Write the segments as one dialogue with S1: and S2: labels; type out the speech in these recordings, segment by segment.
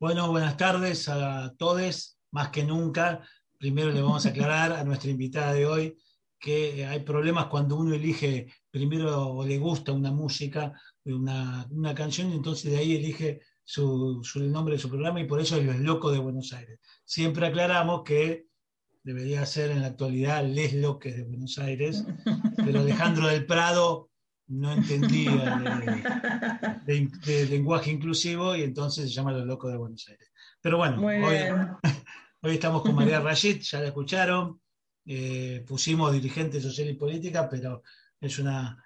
S1: Bueno, buenas tardes a todos. Más que nunca, primero le vamos a aclarar a nuestra invitada de hoy que hay problemas cuando uno elige primero o le gusta una música, una, una canción, y entonces de ahí elige su, el nombre de su programa y por eso es Los Locos de Buenos Aires. Siempre aclaramos que debería ser en la actualidad Les Loques de Buenos Aires, pero Alejandro del Prado no entendía de, lenguaje inclusivo y entonces se llama Los Locos de Buenos Aires. Pero bueno, hoy, estamos con María Rashid, ya la escucharon, eh, pusimos dirigente social y política, pero es una,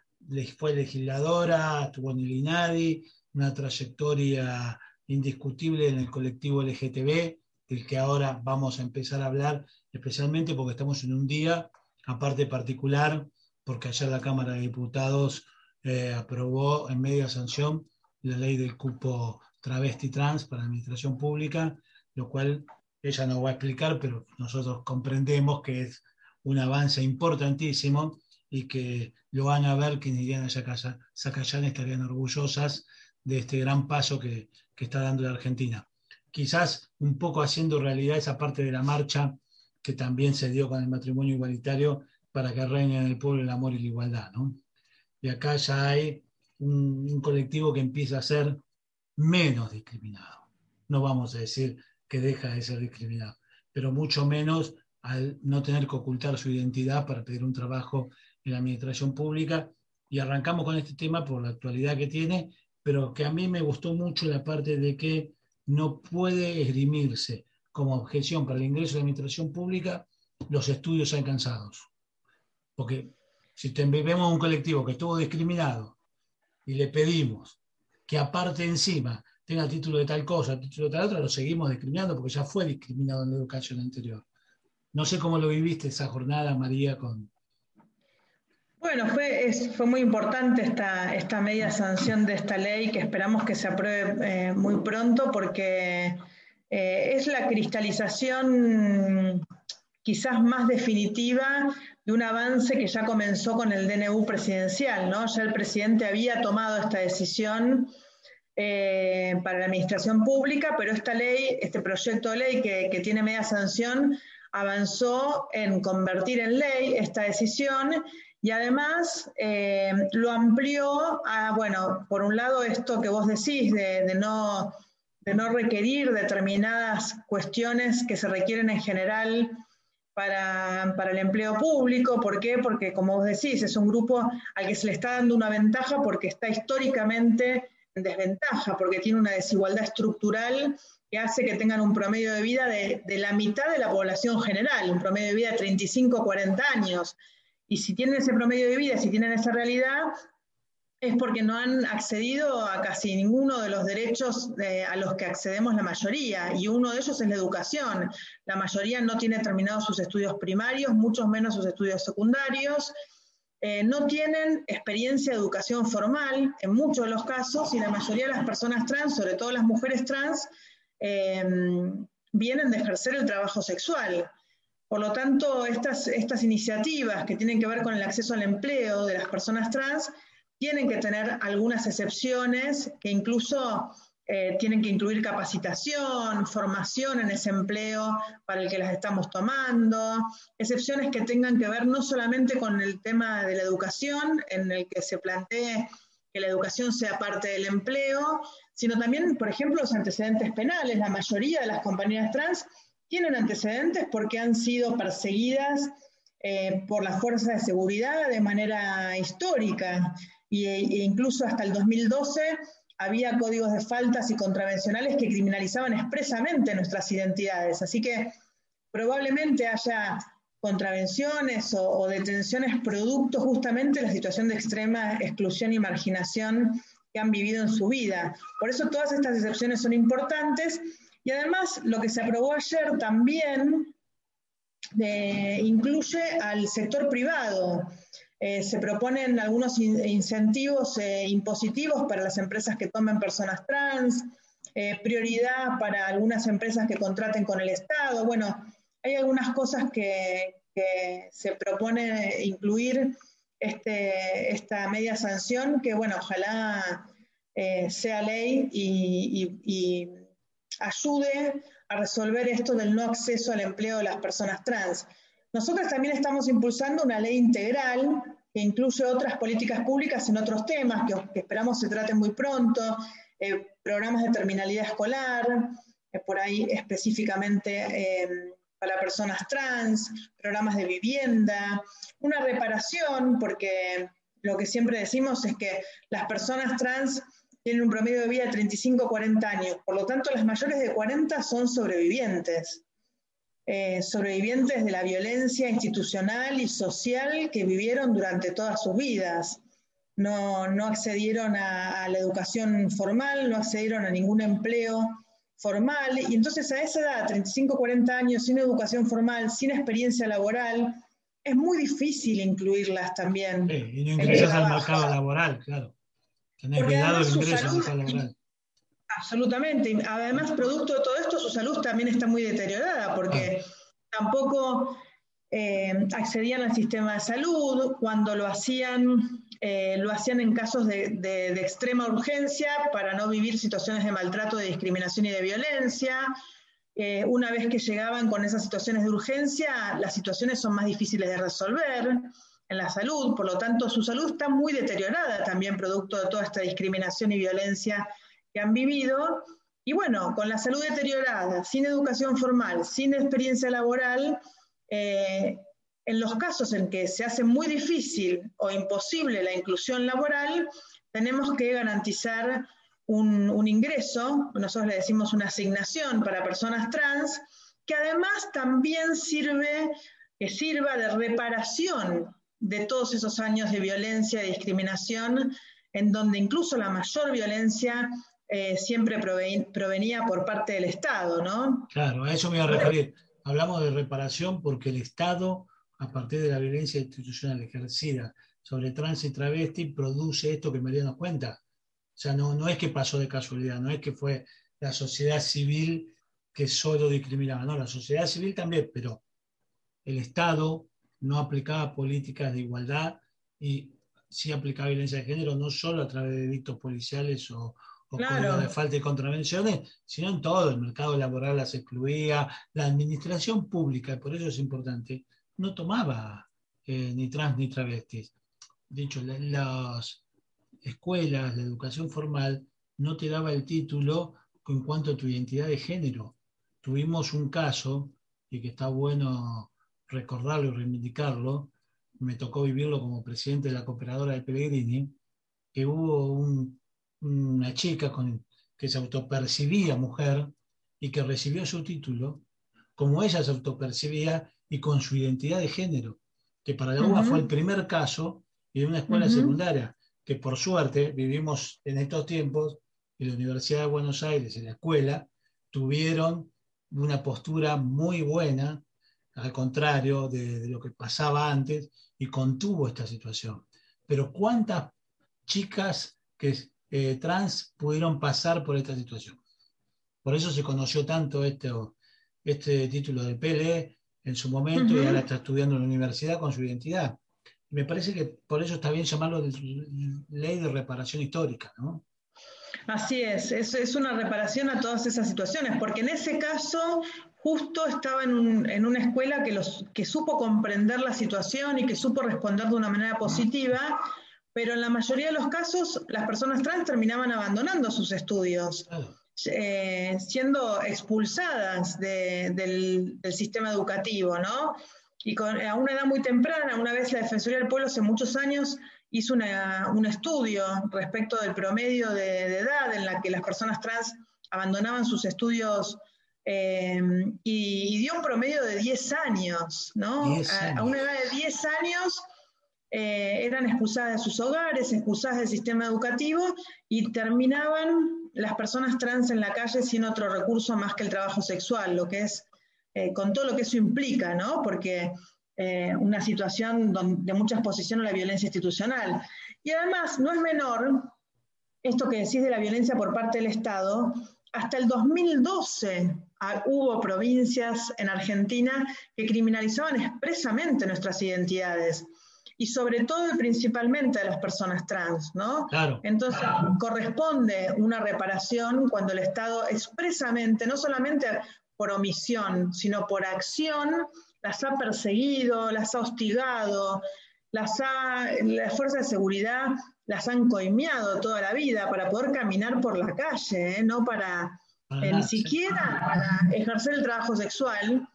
S1: fue legisladora, estuvo en el INADI, una trayectoria indiscutible en el colectivo LGTB, del que ahora vamos a empezar a hablar, especialmente porque estamos en un día, aparte particular, porque ayer la Cámara de Diputados eh, aprobó en media sanción la ley del cupo travesti trans para la administración pública, lo cual ella no va a explicar, pero nosotros comprendemos que es un avance importantísimo y que lo van a ver quienes irían a Zacayán estarían orgullosas de este gran paso que, que está dando la Argentina. Quizás un poco haciendo realidad esa parte de la marcha que también se dio con el matrimonio igualitario para que reine en el pueblo el amor y la igualdad. ¿no? Y acá ya hay un, colectivo que empieza a ser menos discriminado. No vamos a decir que deja de ser discriminado, pero mucho menos al no tener que ocultar su identidad para pedir un trabajo en la administración pública. Y arrancamos con este tema por la actualidad que tiene, pero que a mí me gustó mucho la parte de que no puede esgrimirse como objeción para el ingreso a la administración pública los estudios alcanzados. Porque si vemos un colectivo que estuvo discriminado y le pedimos que aparte encima tenga título de tal cosa, título de tal otra, lo seguimos discriminando porque ya fue discriminado en la educación anterior. No sé cómo lo viviste esa jornada, María, con...
S2: Bueno, fue, fue muy importante esta, esta media sanción de esta ley que esperamos que se apruebe eh, muy pronto porque eh, es la cristalización quizás más definitiva de un avance que ya comenzó con el DNU presidencial, ¿no? Ya el presidente había tomado esta decisión eh, para la administración pública, pero esta ley, este proyecto de ley que, tiene media sanción, avanzó en convertir en ley esta decisión y además eh, lo amplió a, bueno, por un lado esto que vos decís de, no, de no requerir determinadas cuestiones que se requieren en general para, para, el empleo público. ¿Por qué? Porque, como vos decís, es un grupo al que se le está dando una ventaja porque está históricamente en desventaja, porque tiene una desigualdad estructural que hace que tengan un promedio de vida de, de la mitad de la población general, un promedio de vida de 35, 40 años. Y si tienen ese promedio de vida, si tienen esa realidad, es porque no han accedido a casi ninguno de los derechos a los que accedemos la mayoría, y uno de ellos es la educación. La mayoría no tiene terminados sus estudios primarios, mucho menos sus estudios secundarios, eh, no tienen experiencia de educación formal en muchos de los casos, y la mayoría de las personas trans, sobre todo las mujeres trans, eh, vienen de ejercer el trabajo sexual. Por lo tanto, estas, estas iniciativas que tienen que ver con el acceso al empleo de las personas trans, tienen que tener algunas excepciones que incluso eh, tienen que incluir capacitación, formación en ese empleo para el que las estamos tomando, excepciones que tengan que ver no solamente con el tema de la educación, en el que se plantee que la educación sea parte del empleo, sino también, por ejemplo, los antecedentes penales. La mayoría de las compañías trans tienen antecedentes porque han sido perseguidas eh, por las fuerzas de seguridad de manera histórica e incluso hasta el 2012 había códigos de faltas y contravencionales que criminalizaban expresamente nuestras identidades. Así que probablemente haya contravenciones o, detenciones producto justamente de la situación de extrema exclusión y marginación que han vivido en su vida. Por eso todas estas excepciones son importantes y además lo que se aprobó ayer también eh, incluye al sector privado. Eh, se proponen algunos incentivos eh, impositivos para las empresas que tomen personas trans, prioridad para algunas empresas que contraten con el Estado. Bueno, hay algunas cosas que, se propone incluir este, esta media sanción que, bueno, ojalá sea ley y ayude a resolver esto del no acceso al empleo de las personas trans. Nosotros también estamos impulsando una ley integral que incluye otras políticas públicas en otros temas que, esperamos se traten muy pronto, eh, programas de terminalidad escolar, eh, por ahí específicamente em, para personas trans, programas de vivienda, una reparación, porque lo que siempre decimos es que las personas trans tienen un promedio de vida de 35 a 40 años. Por lo tanto, las mayores de 40 son sobrevivientes. Eh, sobrevivientes de la violencia institucional y social que vivieron durante todas sus vidas. No, accedieron a, la educación formal, no accedieron a ningún empleo formal. Y entonces a esa edad, 35, 40 años, sin educación formal, sin experiencia laboral, es muy difícil incluirlas también.
S1: Sí, y no ingresas al mercado laboral, claro. Tener cuidado el ingreso laboral.
S2: Absolutamente. Además, producto de todo esto, su salud también está muy deteriorada porque tampoco eh, accedían al sistema de salud. Cuando lo hacían, eh, lo hacían en casos de, extrema urgencia para no vivir situaciones de maltrato, de discriminación y de violencia. Eh, una vez que llegaban con esas situaciones de urgencia, las situaciones son más difíciles de resolver en la salud, por lo tanto su salud está muy deteriorada también producto de toda esta discriminación y violencia que han vivido. Y bueno, con la salud deteriorada, sin educación formal, sin experiencia laboral, eh, en los casos en que se hace muy difícil o imposible la inclusión laboral, tenemos que garantizar un, un ingreso, nosotros le decimos una asignación para personas trans, que además también sirve, que sirva de reparación de todos esos años de violencia y discriminación, en donde incluso la mayor violencia eh, siempre provenía por parte del Estado, ¿no?
S1: Claro, a eso me iba a referir. Hablamos de reparación porque el Estado, a partir de la violencia institucional ejercida sobre trans y travesti, produce esto que María nos cuenta. O sea, no, no es que pasó de casualidad, no es que fue la sociedad civil que solo discriminaba, no, la sociedad civil también, pero el Estado no aplicaba políticas de igualdad y sí aplicaba violencia de género, no solo a través de delitos policiales o, de falta de contravenciones, sino en todo. El mercado laboral las excluía, la administración pública, y por eso es importante, no tomaba eh, ni trans ni travestis. De hecho, las escuelas de educación formal no te daba el título en cuanto a tu identidad de género. Tuvimos un caso, y que está bueno recordarlo y reivindicarlo, me tocó vivirlo como presidente de la cooperadora de Pellegrini, que hubo una chica con, que se autopercibía mujer y que recibió su título como ella se autopercibía y con su identidad de género, que para la UBA fue el primer caso en una escuela secundaria, que por suerte vivimos en estos tiempos y la Universidad de Buenos Aires y la escuela tuvieron una postura muy buena al contrario de, lo que pasaba antes, y contuvo esta situación. Pero ¿cuántas chicas que, eh, trans pudieron pasar por esta situación? Por eso se conoció tanto este, este título de PLE en su momento y ahora está estudiando en la universidad con su identidad. me parece que por eso está bien llamarlo ley de reparación histórica, ¿no?
S2: Así es, es, es, una reparación a todas esas situaciones, porque en ese caso justo estaba en, una escuela que, los, que supo comprender la situación y que supo responder de una manera positiva, pero en la mayoría de los casos las personas trans terminaban abandonando sus estudios, eh, siendo expulsadas del, sistema educativo, ¿no? Y a una edad muy temprana, una vez la Defensoría del Pueblo hace muchos años hizo un estudio respecto del promedio de, de edad en la que las personas trans abandonaban sus estudios Em, y, dio un promedio de 10 años, ¿no? A, una edad de 10 años eh, eran expulsadas de sus hogares, expulsadas del sistema educativo y terminaban las personas trans en la calle sin otro recurso más que el trabajo sexual, lo que es, eh, con todo lo que eso implica, ¿no? Porque eh, una situación de mucha exposición a la violencia institucional. Y además, no es menor esto que decís de la violencia por parte del Estado, hasta el 2012 ah, hubo provincias en Argentina que criminalizaban expresamente nuestras identidades y sobre todo y principalmente a las personas trans, ¿no? Entonces, corresponde una reparación cuando el Estado expresamente, no solamente por omisión, sino por acción, las ha perseguido, las ha hostigado, las, ha, las fuerzas de seguridad las han coimeado toda la vida para poder caminar por la calle, ¿eh? no para eh, ni siquiera para ejercer el trabajo sexual,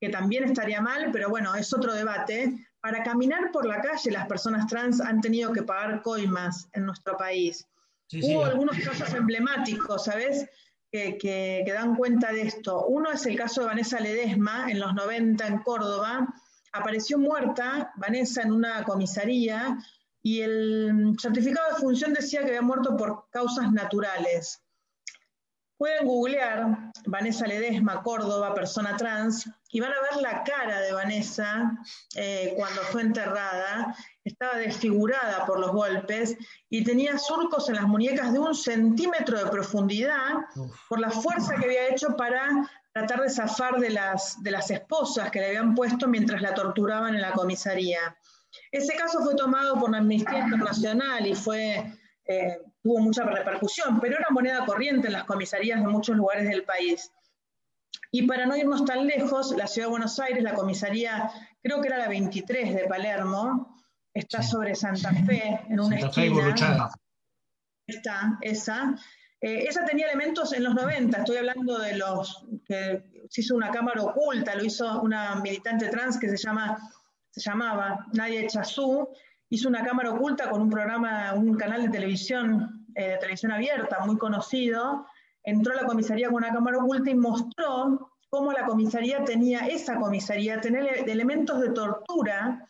S2: que también estaría mal, pero bueno, es otro debate. Para caminar por la calle las personas trans han tenido que pagar coimas en nuestro país. Hubo algunos casos emblemáticos, ¿sabes? Que, que, dan cuenta de esto. Uno es el caso de Vanessa Ledesma en los 90 en Córdoba. Apareció muerta Vanessa en una comisaría y el certificado de función decía que había muerto por causas naturales. Pueden googlear Vanessa Ledesma, Córdoba, persona trans, y van a ver la cara de Vanessa eh, cuando fue enterrada. Estaba desfigurada por los golpes y tenía surcos en las muñecas de un centímetro de profundidad por la fuerza que había hecho para tratar de zafar de las, de las esposas que le habían puesto mientras la torturaban en la comisaría. Ese caso fue tomado por la Amnistía Internacional y fue, eh, tuvo mucha repercusión, pero era moneda corriente en las comisarías de muchos lugares del país. Y para no irnos tan lejos, la Ciudad de Buenos Aires, la comisaría, creo que era la 23 de Palermo, está sobre Santa Fe, en una Santa esquina. está, esa. Eh, esa tenía elementos en los 90, estoy hablando de los que se hizo una cámara oculta, lo hizo una militante trans que se llama se llamaba Nadia Chazú, hizo una cámara oculta con un programa, un canal de televisión, eh, de televisión abierta muy conocido, entró a la comisaría con una cámara oculta y mostró cómo la comisaría tenía, esa comisaría, tener elementos de tortura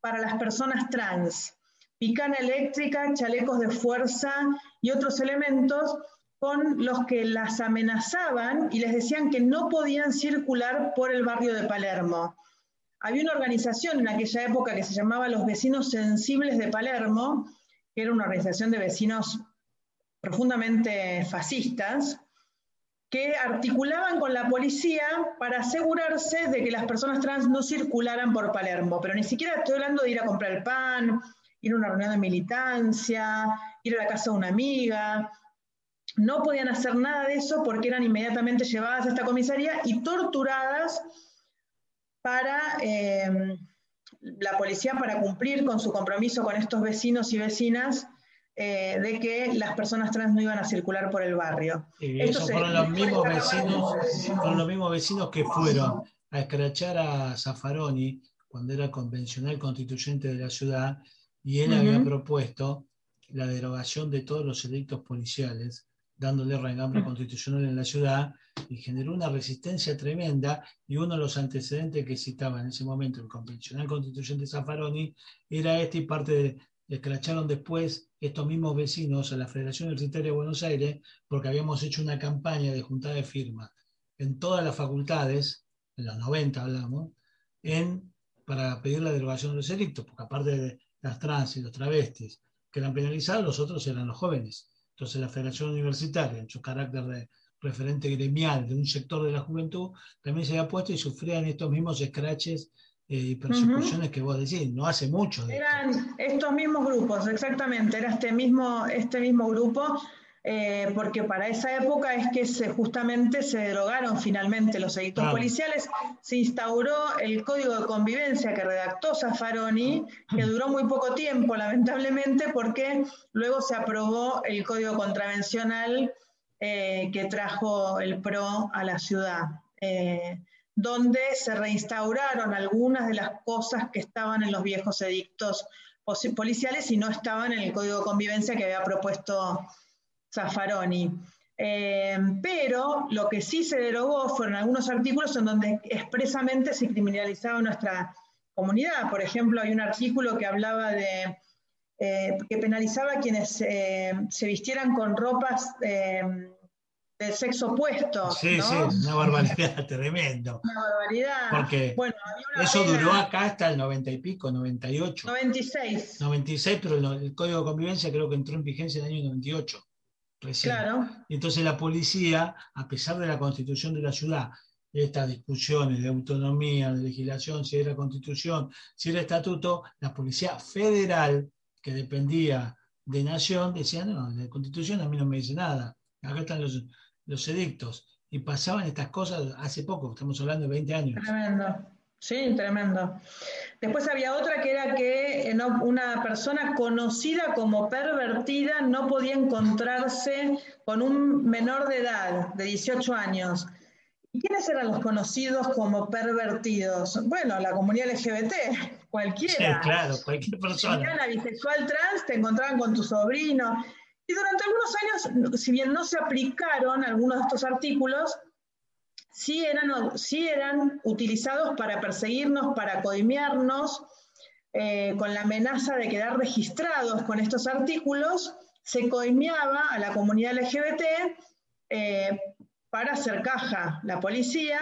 S2: para las personas trans, picana eléctrica, chalecos de fuerza y otros elementos con los que las amenazaban y les decían que no podían circular por el barrio de Palermo. Había una organización en aquella época que se llamaba Los Vecinos Sensibles de Palermo, que era una organización de vecinos profundamente fascistas, que articulaban con la policía para asegurarse de que las personas trans no circularan por Palermo. Pero ni siquiera estoy hablando de ir a comprar el pan, ir a una reunión de militancia, ir a la casa de una amiga. No podían hacer nada de eso porque eran inmediatamente llevadas a esta comisaría y torturadas para eh, la policía para cumplir con su compromiso con estos vecinos y vecinas eh, de que las personas trans no iban a circular por el barrio.
S1: Y fueron, los mismos vecinos, fueron los mismos vecinos que fueron a escrachar a Zaffaroni cuando era convencional constituyente de la ciudad y él había propuesto la derogación de todos los edictos policiales dándole regambre constitucional en la ciudad y generó una resistencia tremenda y uno de los antecedentes que citaba en ese momento el convencional constituyente Zaffaroni era este y parte de, escracharon después estos mismos vecinos a la Federación Universitaria de Buenos Aires porque habíamos hecho una campaña de juntada de firmas en todas las facultades, en los 90 hablamos, en, para pedir la derogación de los edictos, porque aparte de las trans y los travestis que eran penalizados, los otros eran los jóvenes. Entonces la Federación Universitaria, en su carácter de referente gremial de un sector de la juventud, también se había puesto y sufrían estos mismos escraches y persecuciones que vos decís, no hace mucho.
S2: Eran estos mismos grupos, exactamente, era este mismo, este mismo grupo eh, porque para esa época es que se, justamente se derogaron finalmente los edictos policiales, se instauró el código de convivencia que redactó Zaffaroni, que duró muy poco tiempo, lamentablemente, porque luego se aprobó el código contravencional eh, que trajo el PRO a la ciudad. Eh, donde se reinstauraron algunas de las cosas que estaban en los viejos edictos policiales y no estaban en el código de convivencia que había propuesto Zaffaroni. Eh, pero lo que sí se derogó fueron algunos artículos en donde expresamente se criminalizaba nuestra comunidad. Por ejemplo, hay un artículo que hablaba de eh, que penalizaba a quienes eh, se vistieran con ropas del sexo opuesto.
S1: Sí, sí, una barbaridad, tremendo.
S2: Una barbaridad.
S1: Porque bueno, eso duró acá hasta el 90 y pico, 98.
S2: 96.
S1: 96, pero el, Código de Convivencia creo que entró en vigencia en el año 98.
S2: Claro.
S1: Y entonces la policía, a pesar de la constitución de la ciudad, estas discusiones de autonomía, de legislación, si era constitución, si era estatuto, la policía federal, que dependía de nación, decía, no, la constitución a mí no me dice nada, acá están los, los edictos. Y pasaban estas cosas hace poco, estamos hablando de 20 años.
S2: Tremendo. Sí, tremendo. Después había otra que era que eh, una persona conocida como pervertida no podía encontrarse con un menor de edad, de 18 años. ¿Y quiénes eran los conocidos como pervertidos? Bueno, la comunidad LGBT, cualquiera.
S1: Sí, claro, cualquier persona. Si
S2: eran bisexual trans, te encontraban con tu sobrino. Y durante algunos años, si bien no se aplicaron algunos de estos artículos, sí eran, sí eran utilizados para perseguirnos, para coimearnos, eh, con la amenaza de quedar registrados con estos artículos, se coimeaba a la comunidad LGBT eh, para hacer caja la policía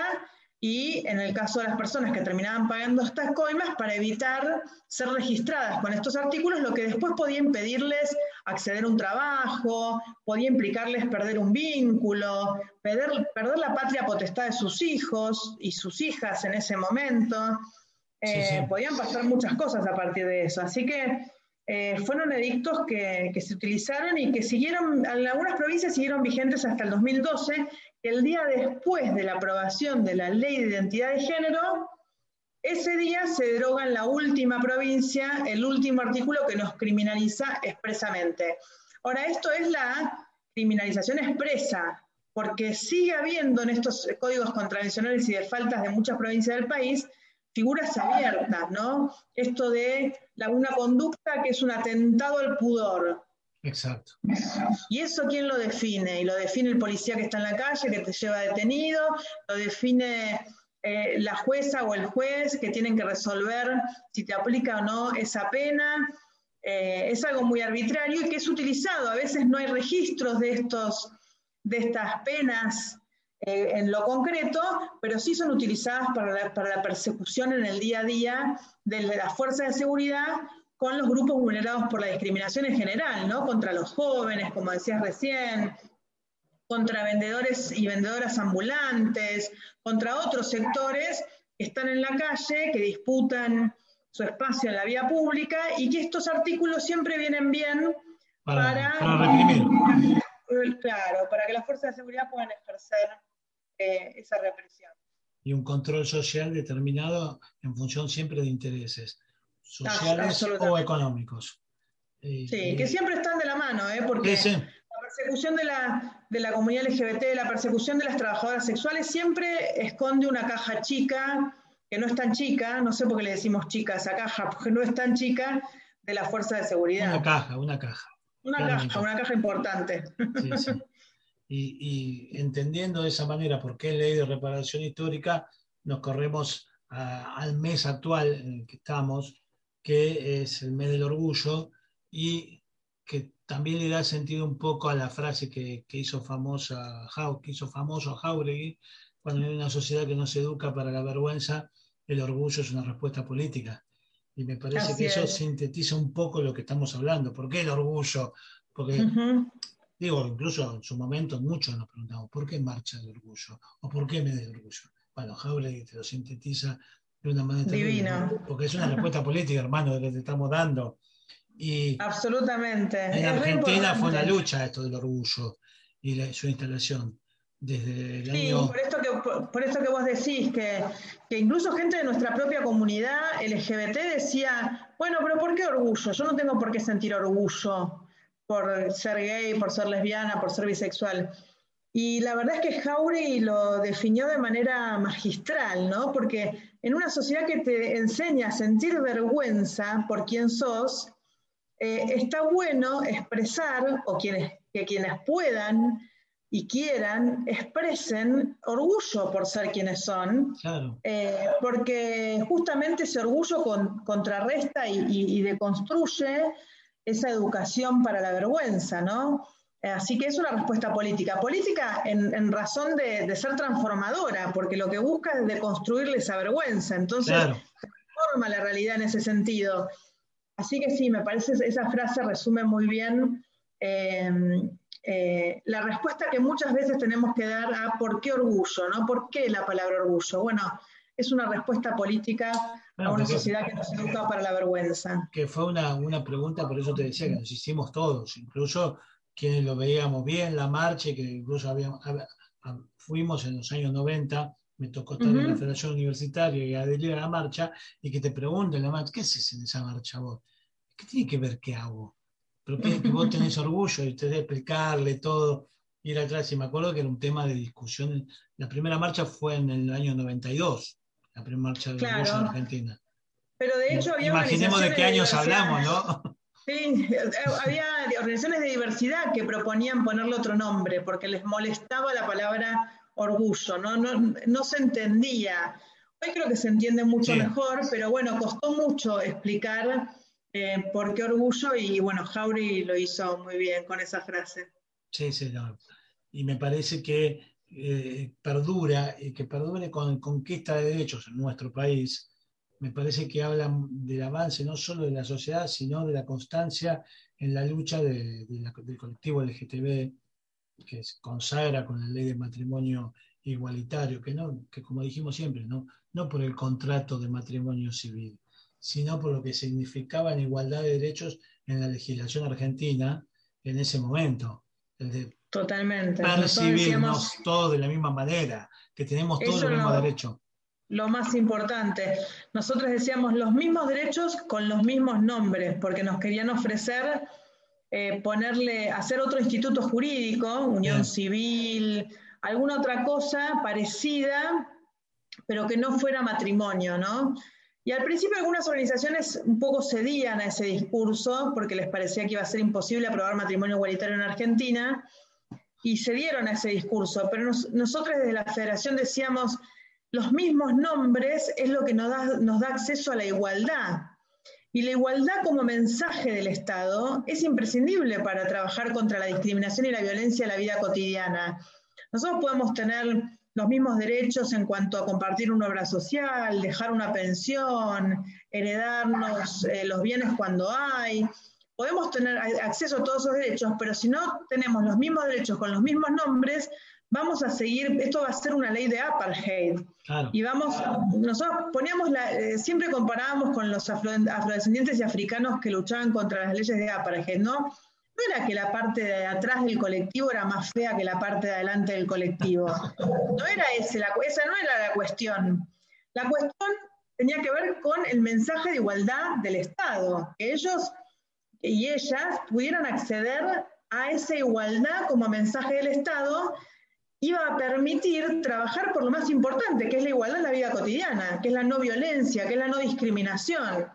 S2: y en el caso de las personas que terminaban pagando estas coimas para evitar ser registradas con estos artículos, lo que después podía impedirles acceder a un trabajo, podía implicarles perder un vínculo, perder, perder la patria potestad de sus hijos y sus hijas en ese momento. Eh, podían pasar muchas cosas a partir de eso. Así que eh, fueron edictos que, que, se utilizaron y que siguieron, en algunas provincias siguieron vigentes hasta el 2012 el día después de la aprobación de la ley de identidad de género, ese día se deroga en la última provincia el último artículo que nos criminaliza expresamente. Ahora, esto es la criminalización expresa, porque sigue habiendo en estos códigos contravencionales y de faltas de muchas provincias del país figuras abiertas, ¿no? Esto de la, una conducta que es un atentado al pudor,
S1: Exacto.
S2: ¿Y eso quién lo define? Y lo define el policía que está en la calle, que te lleva detenido, lo define eh, la jueza o el juez que tienen que resolver si te aplica o no esa pena. Eh, es algo muy arbitrario y que es utilizado. A veces no hay registros de, estos, de estas penas eh, en lo concreto, pero sí son utilizadas para la, para la persecución en el día a día de las fuerzas de seguridad con los grupos vulnerados por la discriminación en general, ¿no? Contra los jóvenes, como decías recién, contra vendedores y vendedoras ambulantes, contra otros sectores que están en la calle, que disputan su espacio en la vía pública y que estos artículos siempre vienen bien para, Claro, para que las fuerzas de seguridad puedan ejercer eh, esa represión.
S1: Y un control social determinado en función siempre de intereses sociales o económicos.
S2: sí, que siempre están de la mano, ¿eh? porque persecución de la, de la comunidad LGBT, la persecución de las trabajadoras sexuales siempre esconde una caja chica, que no es tan chica, no sé por qué le decimos chica a esa caja, porque no es tan chica, de la fuerza de seguridad.
S1: Una caja, una caja.
S2: Una caja, una caja importante. Sí, sí.
S1: Y, y, entendiendo de esa manera por qué ley de reparación histórica, nos corremos al mes actual en el que estamos, que es el mes del orgullo y que también le da sentido un poco a la frase que, hizo, famosa, que hizo famoso Jauregui, cuando en una sociedad que no se educa para la vergüenza, el orgullo es una respuesta política. Y me parece que eso sintetiza un poco lo que estamos hablando. ¿Por qué el orgullo? Porque, digo, incluso en su momento muchos nos preguntamos, ¿por qué marcha el orgullo? ¿O por qué me del orgullo? Bueno, Jauregui te lo sintetiza
S2: Divino.
S1: Porque es una respuesta política, hermano, de que te estamos dando. Y
S2: Absolutamente.
S1: En Argentina fue una lucha esto del orgullo y su instalación. Desde el
S2: sí, por esto que, por, esto que vos decís, que, que, incluso gente de nuestra propia comunidad LGBT decía, bueno, pero ¿por qué orgullo? Yo no tengo por qué sentir orgullo por ser gay, por ser lesbiana, por ser bisexual. Y la verdad es que Jauregui lo definió de manera magistral, ¿no? Porque en una sociedad que te enseña a sentir vergüenza por quién sos, eh, está bueno expresar, o quienes, que quienes puedan, y quieran, expresen orgullo por ser quienes son, eh, porque justamente ese orgullo contrarresta y, deconstruye esa educación para la vergüenza, ¿no? Eh, así que es una respuesta política. Política en, razón de, ser transformadora, porque lo que busca es deconstruirle esa vergüenza. Entonces, transforma la realidad en ese sentido. Así que sí, me parece esa frase resume muy bien eh, eh, la respuesta que muchas veces tenemos que dar a por qué orgullo, ¿no? ¿Por qué la palabra orgullo? Bueno, es una respuesta política a una sociedad que nos educa para la vergüenza.
S1: Que fue una, una, pregunta, por eso te decía que nos hicimos todos, incluso quienes lo veíamos bien, la marcha, que incluso habíamos, fuimos en los años 90, me tocó estar en la Federación Universitaria y adherir a la marcha, y que te pregunten la marcha, ¿qué haces en esa marcha vos? ¿Qué tiene que ver qué hago? pero que, vos tenés orgullo y ustedes explicarle todo, ir atrás. Y me acuerdo que era un tema de discusión. La primera marcha fue en el año 92, la primera marcha de orgullo en Argentina.
S2: Pero de hecho había
S1: Imaginemos de qué años hablamos, ¿no?
S2: Sí, eh, había organizaciones de diversidad que proponían ponerle otro nombre porque les molestaba la palabra orgullo, no, no, no se entendía. Hoy creo que se entiende mucho mejor, pero bueno, costó mucho explicar eh, ¿Por qué orgullo? Y bueno, Jauri lo hizo muy bien con esa frase.
S1: Sí, señor. Y me parece que eh, perdura, y que perdure con conquista de derechos en nuestro país, me parece que hablan del avance no solo de la sociedad, sino de la constancia en la lucha del colectivo LGTB, que se consagra con la ley de matrimonio igualitario, que, no, que como dijimos siempre, no, no por el contrato de matrimonio civil, sino por lo que significaba en igualdad de derechos en la legislación argentina en ese momento.
S2: El de Totalmente.
S1: Percibirnos todos de la misma manera, que tenemos todos los mismos derechos.
S2: Lo más importante, nosotros decíamos los mismos derechos con los mismos nombres, porque nos querían ofrecer eh, ponerle, hacer otro instituto jurídico, unión civil, alguna otra cosa parecida, pero que no fuera matrimonio, ¿no? Y al principio algunas organizaciones un poco cedían a ese discurso porque les parecía que iba a ser imposible aprobar matrimonio igualitario en Argentina y cedieron a ese discurso. Pero nosotros desde la federación decíamos, los mismos nombres es lo que nos da, nos da acceso a la igualdad. Y la igualdad como mensaje del Estado es imprescindible para trabajar contra la discriminación y la violencia en la vida cotidiana. Nosotros podemos tener los mismos derechos en cuanto a compartir una obra social, dejar una pensión, heredarnos eh, los bienes cuando hay. Podemos tener acceso a todos esos derechos, pero si no tenemos los mismos derechos con los mismos nombres, vamos a seguir, esto va a ser una ley de apartheid. Y vamos, nosotros poníamos, la, eh, siempre comparábamos con los afrodescendientes y africanos que luchaban contra las leyes de apartheid, ¿no? no era que la parte de atrás del colectivo era más fea que la parte de adelante del colectivo. No era ese, la, esa no era la cuestión. La cuestión tenía que ver con el mensaje de igualdad del Estado, que ellos y ellas pudieran acceder a esa igualdad como mensaje del Estado iba a permitir trabajar por lo más importante, que es la igualdad en la vida cotidiana, que es la no violencia, que es la no discriminación.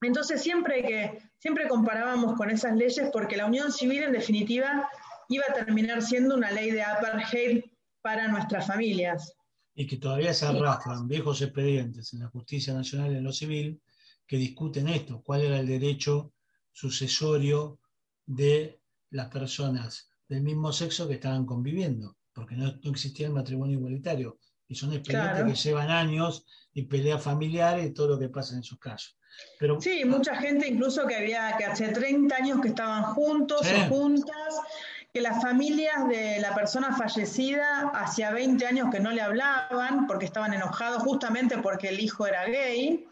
S2: Entonces siempre que siempre comparábamos con esas leyes porque la unión civil en definitiva iba a terminar siendo una ley de apartheid para nuestras familias.
S1: Y que todavía se arrastran viejos expedientes en la justicia nacional en lo civil que discuten esto, cuál era el derecho sucesorio de las personas del mismo sexo que estaban conviviendo, porque no, existía el matrimonio igualitario. Y son expedientes que llevan años y peleas familiares y todo lo que pasa en esos casos
S2: sí, mucha gente incluso que había que hace 30 años que estaban juntos o juntas, que las familias de la persona fallecida hacía 20 años que no le hablaban porque estaban enojados justamente porque el hijo era gay.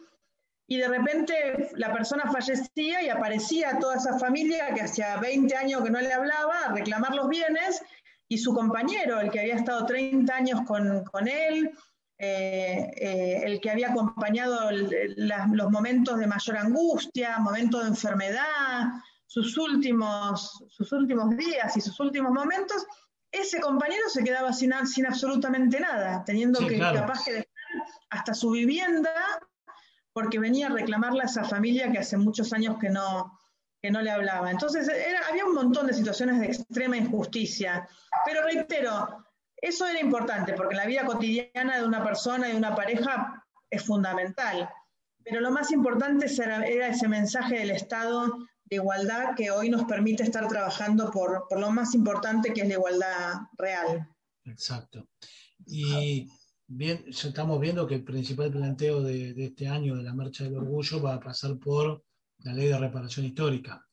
S2: Y de repente la persona fallecía y aparecía toda esa familia que hacía 20 años que no le hablaba a reclamar los bienes y su compañero, el que había estado 30 años con, con él, eh, eh, el que había acompañado los momentos de mayor angustia, momentos de enfermedad, sus últimos, sus últimos días y sus últimos momentos, ese compañero se quedaba sin, sin absolutamente nada, teniendo que capaz que dejar hasta su vivienda porque venía a reclamarle a esa familia que hace muchos años que no, que no le hablaba. Entonces, había un montón de situaciones de extrema injusticia. Pero reitero, eso era importante porque en la vida cotidiana de una persona y de una pareja es fundamental. Pero lo más importante era, ese mensaje del Estado de igualdad que hoy nos permite estar trabajando por, lo más importante que es la igualdad real.
S1: Exacto. Y bien, estamos viendo que el principal planteo de, de, este año de la Marcha del Orgullo va a pasar por la ley de reparación histórica.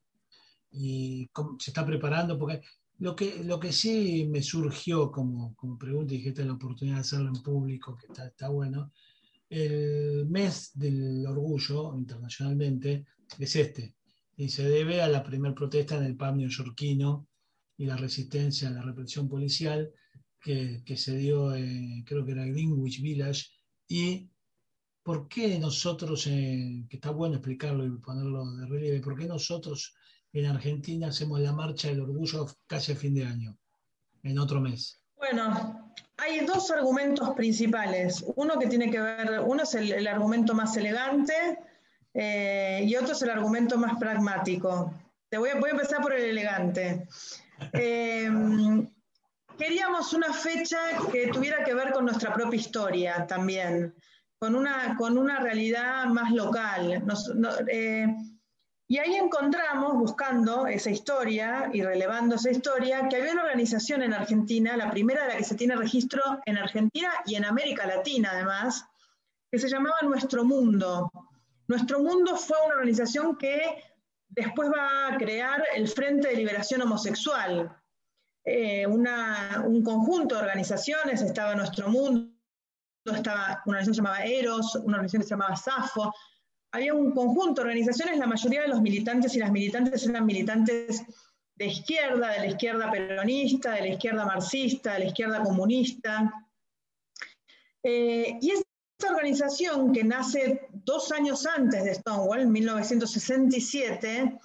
S1: Y se está preparando, porque lo que, lo que sí me surgió como, como pregunta, y que esta es la oportunidad de hacerlo en público, que está, está bueno, el mes del orgullo internacionalmente es este, y se debe a la primera protesta en el pub neoyorquino y la resistencia a la represión policial que, que se dio, creo que era Greenwich Village, y por qué nosotros, que está bueno explicarlo y ponerlo de relieve, por qué nosotros en Argentina hacemos la marcha del orgullo casi a fin de año, en otro mes.
S2: Bueno, hay dos argumentos principales. Uno que tiene que ver, uno es el, argumento más elegante eh, y otro es el argumento más pragmático. Te voy a, voy a empezar por el elegante. Eh, queríamos una fecha que tuviera que ver con nuestra propia historia también, con una, con una realidad más local. Eh, y ahí encontramos, buscando esa historia y relevando esa historia, que había una organización en Argentina, la primera de la que se tiene registro en Argentina y en América Latina además, que se llamaba Nuestro Mundo. Nuestro Mundo fue una organización que después va a crear el Frente de Liberación Homosexual, eh, un conjunto de organizaciones, estaba Nuestro Mundo, estaba una organización llamada Eros, una organización que se llamaba SAFO, había un conjunto de organizaciones, la mayoría de los militantes y las militantes eran militantes de izquierda, de la izquierda peronista, de la izquierda marxista, de la izquierda comunista. Eh, y esta organización que nace dos años antes de Stonewall, en 1967,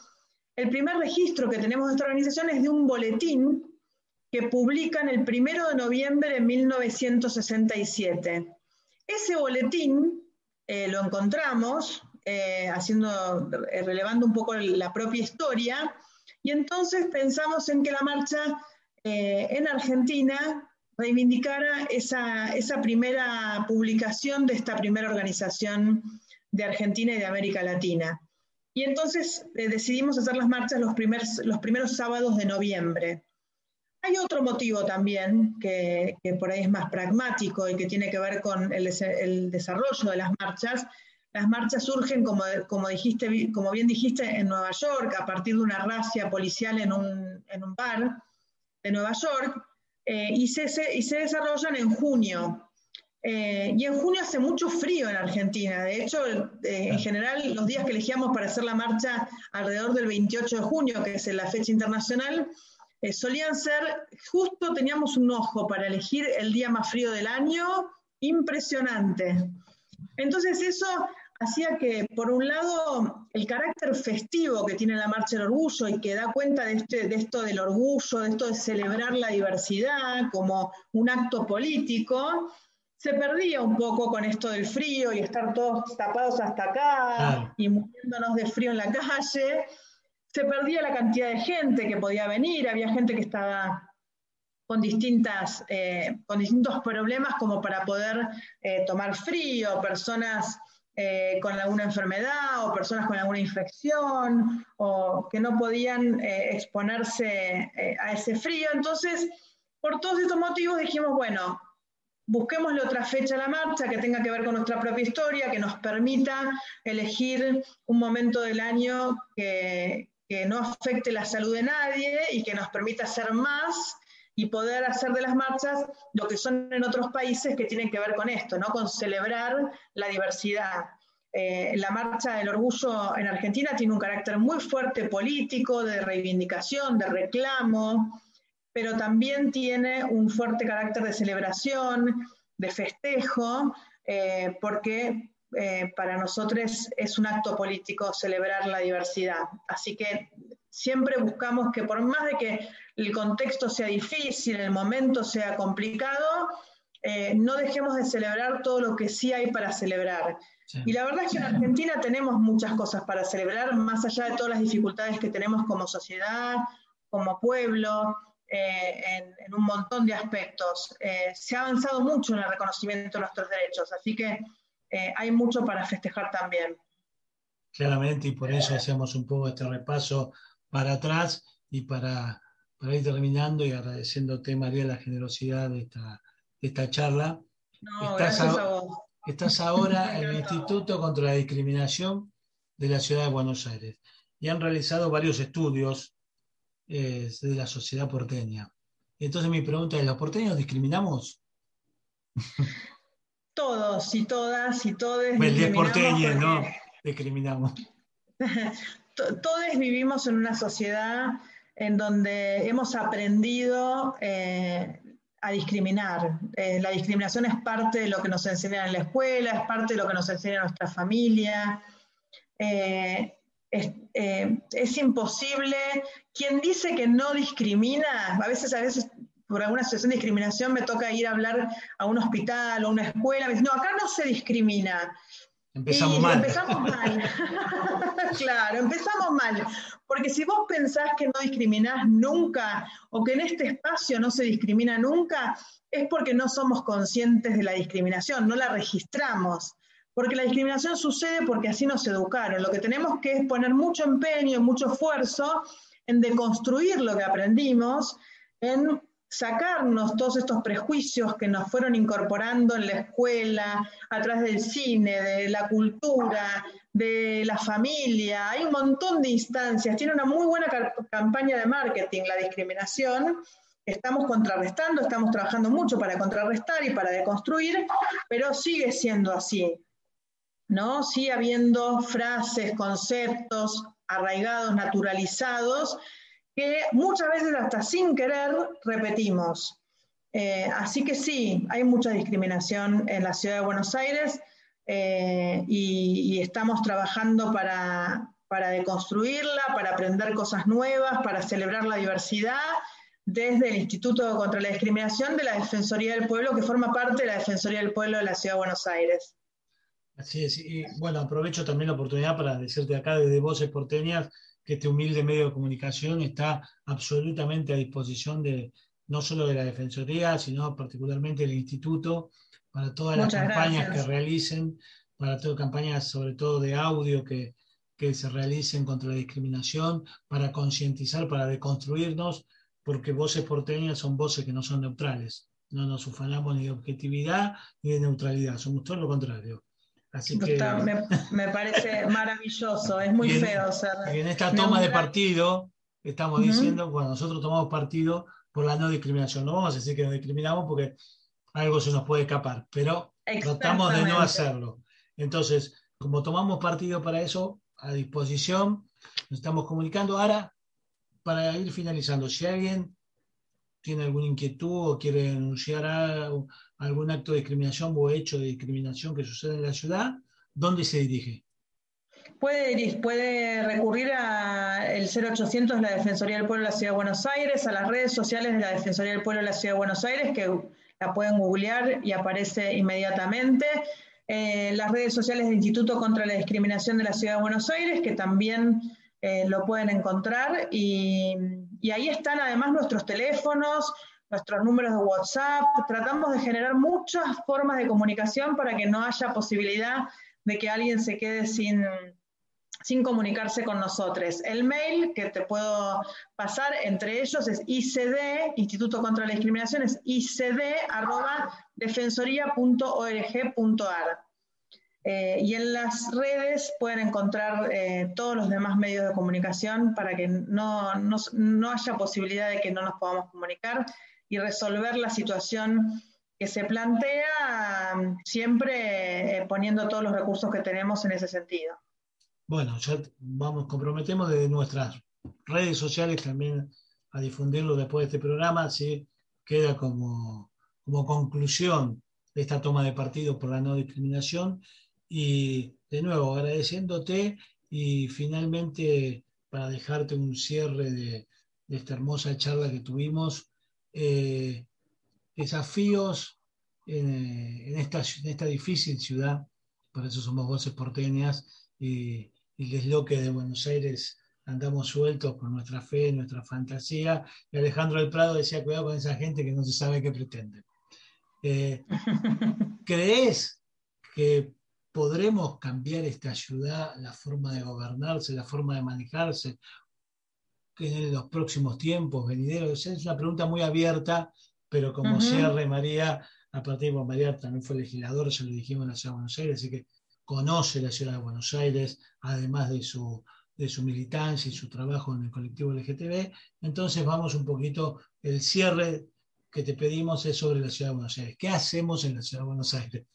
S2: el primer registro que tenemos de esta organización es de un boletín que publican el primero de noviembre de 1967. Ese boletín eh, lo encontramos eh, haciendo, eh, relevando un poco la propia historia, y entonces pensamos en que la marcha eh, en Argentina reivindicara esa, esa, primera publicación de esta primera organización de Argentina y de América Latina. Y entonces decidimos hacer las marchas los, primeros, los primeros sábados de noviembre. Hay otro motivo también que, que, por ahí es más pragmático y que tiene que ver con el, el desarrollo de las marchas, las marchas surgen, como, como, dijiste, como bien dijiste, en Nueva York, a partir de una racia policial en un, en un bar de Nueva York, eh, y, se, y, se, desarrollan en junio. Eh, y en junio hace mucho frío en Argentina. De hecho, eh, en general, los días que elegíamos para hacer la marcha alrededor del 28 de junio, que es la fecha internacional, solían ser, justo teníamos un ojo para elegir el día más frío del año, impresionante. Entonces eso hacía que, por un lado, el carácter festivo que tiene la Marcha del Orgullo y que da cuenta de, este, de esto del orgullo, de esto de celebrar la diversidad como un acto político, se perdía un poco con esto del frío y estar todos tapados hasta acá y muriéndonos de frío en la calle. Se perdía la cantidad de gente que podía venir, había gente que estaba con, distintas, eh, con distintos problemas como para poder eh, tomar frío, personas eh, con alguna enfermedad o personas con alguna infección o que no podían exponerse a ese frío. Entonces, por todos estos motivos dijimos, bueno, busquémosle otra fecha a la marcha que tenga que ver con nuestra propia historia, que nos permita elegir un momento del año que, que no afecte la salud de nadie y que nos permita hacer más y poder hacer de las marchas lo que son en otros países que tienen que ver con esto, ¿no? con celebrar la diversidad. Eh, la marcha del orgullo en Argentina tiene un carácter muy fuerte político, de reivindicación, de reclamo, pero también tiene un fuerte carácter de celebración, de festejo, eh, porque eh, para nosotros es un acto político celebrar la diversidad. Así que siempre buscamos que por más de que el contexto sea difícil, el momento sea complicado, eh, no dejemos de celebrar todo lo que sí hay para celebrar. Y la verdad es que en Argentina tenemos muchas cosas para celebrar, más allá de todas las dificultades que tenemos como sociedad, como pueblo, eh, en, un montón de aspectos. Eh, se ha avanzado mucho en el reconocimiento de nuestros derechos, así que hay mucho para festejar también.
S1: Claramente, y por eso hacemos un poco este repaso para atrás y para, para ir terminando y agradeciéndote, María, la generosidad de esta, esta charla. estás, ahora en el Instituto contra la Discriminación de la Ciudad de Buenos Aires y han realizado varios estudios eh, de la sociedad porteña. Entonces mi pregunta es, ¿los porteños discriminamos?
S2: Todos y todas y.
S1: El 10 porteño, ¿no? Discriminamos.
S2: todos vivimos en una sociedad en donde hemos aprendido eh, a discriminar. Eh, la discriminación es parte de lo que nos enseñan en la escuela, es parte de lo que nos enseña nuestra familia. Eh, es, imposible. Quien dice que no discrimina, a veces, a veces por alguna situación de discriminación me toca ir a hablar a un hospital o una escuela, me dicen, no, acá no se discrimina.
S1: Empezamos mal.
S2: Empezamos mal. claro, empezamos mal. Porque si vos pensás que no discriminás nunca o que en este espacio no se discrimina nunca, es porque no somos conscientes de la discriminación, no la registramos. Porque la discriminación sucede porque así nos educaron. Lo que tenemos que es poner mucho empeño, mucho esfuerzo en deconstruir lo que aprendimos, en sacarnos todos estos prejuicios que nos fueron incorporando en la escuela, a través del cine, de la cultura, de la familia. Hay un montón de instancias. Tiene una muy buena campaña de marketing la discriminación. Estamos contrarrestando, estamos trabajando mucho para contrarrestar y para deconstruir, pero sigue siendo así. ¿no? Sigue habiendo frases, conceptos arraigados, naturalizados, que muchas veces hasta sin querer repetimos. Eh, así que sí, hay mucha discriminación en la ciudad de Buenos Aires eh, y, estamos trabajando para, para deconstruirla, para aprender cosas nuevas, para celebrar la diversidad desde el Instituto contra la Discriminación de la Defensoría del Pueblo, que forma parte de la Defensoría del Pueblo de la Ciudad de Buenos Aires.
S1: Así es, y bueno, aprovecho también la oportunidad para decirte acá desde Voces Porteñas que este humilde medio de comunicación está absolutamente a disposición de no solo de la Defensoría, sino particularmente del Instituto, para todas las campañas que realicen, para todas campañas sobre todo de audio que, que se realicen contra la discriminación, para concientizar, para deconstruirnos, porque voces porteñas son voces que no son neutrales. No nos ufanamos ni de objetividad ni de neutralidad, somos todo lo contrario
S2: me, parece maravilloso, es muy feo ser.
S1: En esta toma de partido, estamos diciendo, cuando nosotros tomamos partido por la no discriminación, no vamos a decir que no discriminamos porque algo se nos puede escapar, pero tratamos de no hacerlo. Entonces, como tomamos partido para eso, a disposición, nos estamos comunicando. Ahora, para ir finalizando, si alguien tiene alguna inquietud o quiere denunciar algún acto de discriminación o hecho de discriminación que sucede en la ciudad, ¿dónde se dirige?
S2: Puede, puede recurrir al 0800 de la Defensoría del Pueblo de la Ciudad de Buenos Aires, a las redes sociales de la Defensoría del Pueblo de la Ciudad de Buenos Aires, que la pueden googlear y aparece inmediatamente. Eh, las redes sociales del Instituto contra la Discriminación de la Ciudad de Buenos Aires, que también eh, lo pueden encontrar. Y, y ahí están además nuestros teléfonos, nuestros números de WhatsApp. Tratamos de generar muchas formas de comunicación para que no haya posibilidad de que alguien se quede sin, comunicarse con nosotros. El mail que te puedo pasar entre ellos es ICD, Instituto contra la Discriminación, es icd.defensoría.org.ar. Eh, y en las redes pueden encontrar eh, todos los demás medios de comunicación para que no, no, haya posibilidad de que no nos podamos comunicar y resolver la situación que se plantea siempre eh, poniendo todos los recursos que tenemos en ese sentido.
S1: Bueno, ya vamos, comprometemos desde nuestras redes sociales también a difundirlo después de este programa, así queda como, como conclusión de esta toma de partido por la no discriminación y de nuevo, agradeciéndote y finalmente para dejarte un cierre de, esta hermosa charla que tuvimos, eh, desafíos en, esta, en esta difícil ciudad, por eso somos voces porteñas, y, el desloque de Buenos Aires andamos sueltos por nuestra fe, nuestra fantasía. Y Alejandro del Prado decía, cuidado con esa gente que no se sabe qué pretende. Eh, ¿Crees que podremos cambiar esta ciudad, la forma de gobernarse, la forma de manejarse en los próximos tiempos venideros? Es una pregunta muy abierta, pero como cierre, María, a partir de María también fue legislador, ya lo dijimos en la ciudad de Buenos Aires, así que conoce la ciudad de Buenos Aires, además de su, de su militancia y su trabajo en el colectivo LGTB. Entonces vamos un poquito, el cierre que te pedimos es sobre la ciudad de Buenos Aires. ¿Qué hacemos en la ciudad de Buenos Aires?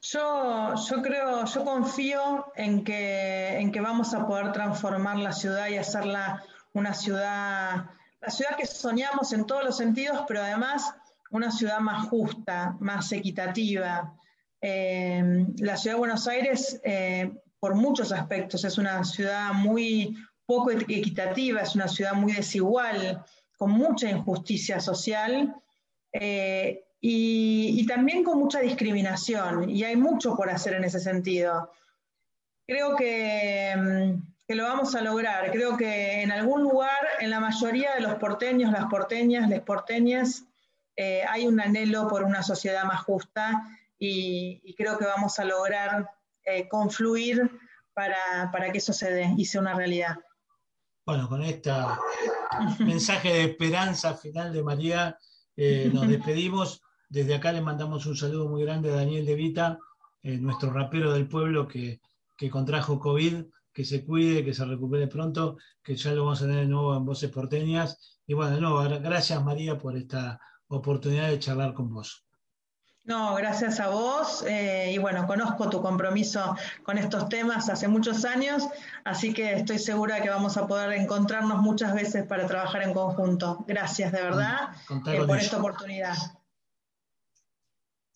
S2: Yo, yo creo, yo confío en que, en que vamos a poder transformar la ciudad y hacerla una ciudad, la ciudad que soñamos en todos los sentidos, pero además una ciudad más justa, más equitativa. Eh, la ciudad de Buenos Aires, eh, por muchos aspectos, es una ciudad muy poco equitativa, es una ciudad muy desigual, con mucha injusticia social. Eh, y, también con mucha discriminación, y hay mucho por hacer en ese sentido. Creo que, mm, que, lo vamos a lograr, creo que en algún lugar, en la mayoría de los porteños, las porteñas, les porteñas, eh, hay un anhelo por una sociedad más justa y, creo que vamos a lograr eh, confluir para, para que eso se dé y sea una realidad.
S1: Bueno, con este mensaje de esperanza final de María, eh, nos despedimos. Desde acá le mandamos un saludo muy grande a Daniel De Vita, eh, nuestro rapero del pueblo que, contrajo COVID, que se cuide, que se recupere pronto, que ya lo vamos a tener de nuevo en Voces Porteñas. Y bueno, no, gracias María por esta oportunidad de charlar con vos.
S2: No, gracias a vos. Eh, y bueno, conozco tu compromiso con estos temas hace muchos años, así que estoy segura que vamos a poder encontrarnos muchas veces para trabajar en conjunto. Gracias de verdad eh, por esta oportunidad.